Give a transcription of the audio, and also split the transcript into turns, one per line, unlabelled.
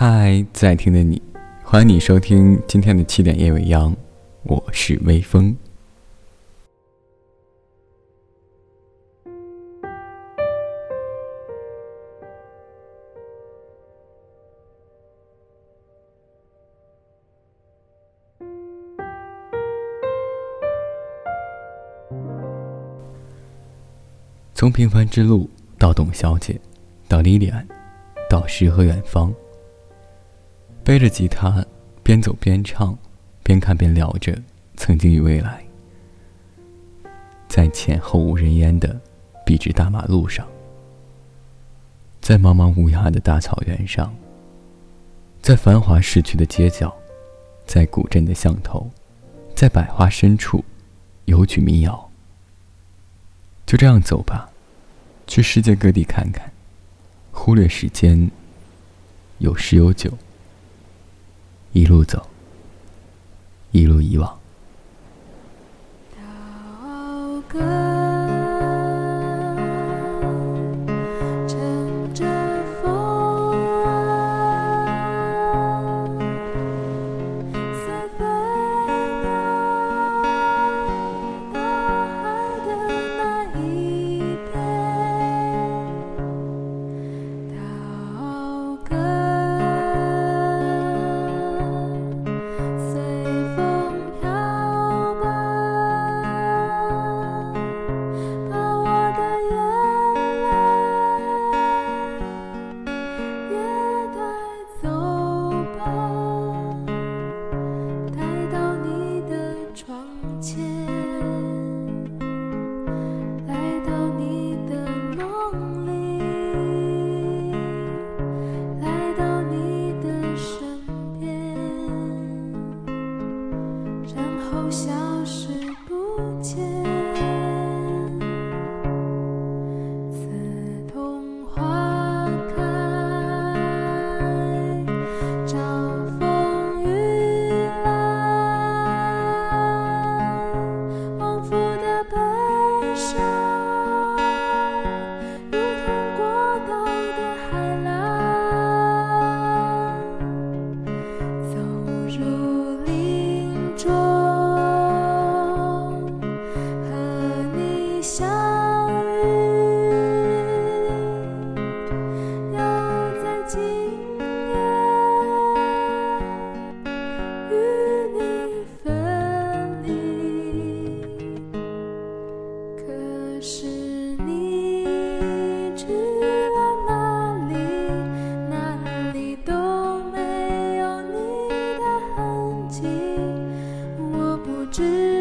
嗨，在听的你，欢迎你收听今天的七点夜未央，我是微风。从平凡之路到董小姐，到莉莉安，到诗和远方。背着吉他，边走边唱，边看边聊着曾经与未来。在前后无人烟的笔直大马路上，在茫茫无涯的大草原上，在繁华市区的街角，在古镇的巷头，在百花深处，有曲民谣。就这样走吧，去世界各地看看，忽略时间，有诗有酒，一路走一路遗忘。然后消失不见。to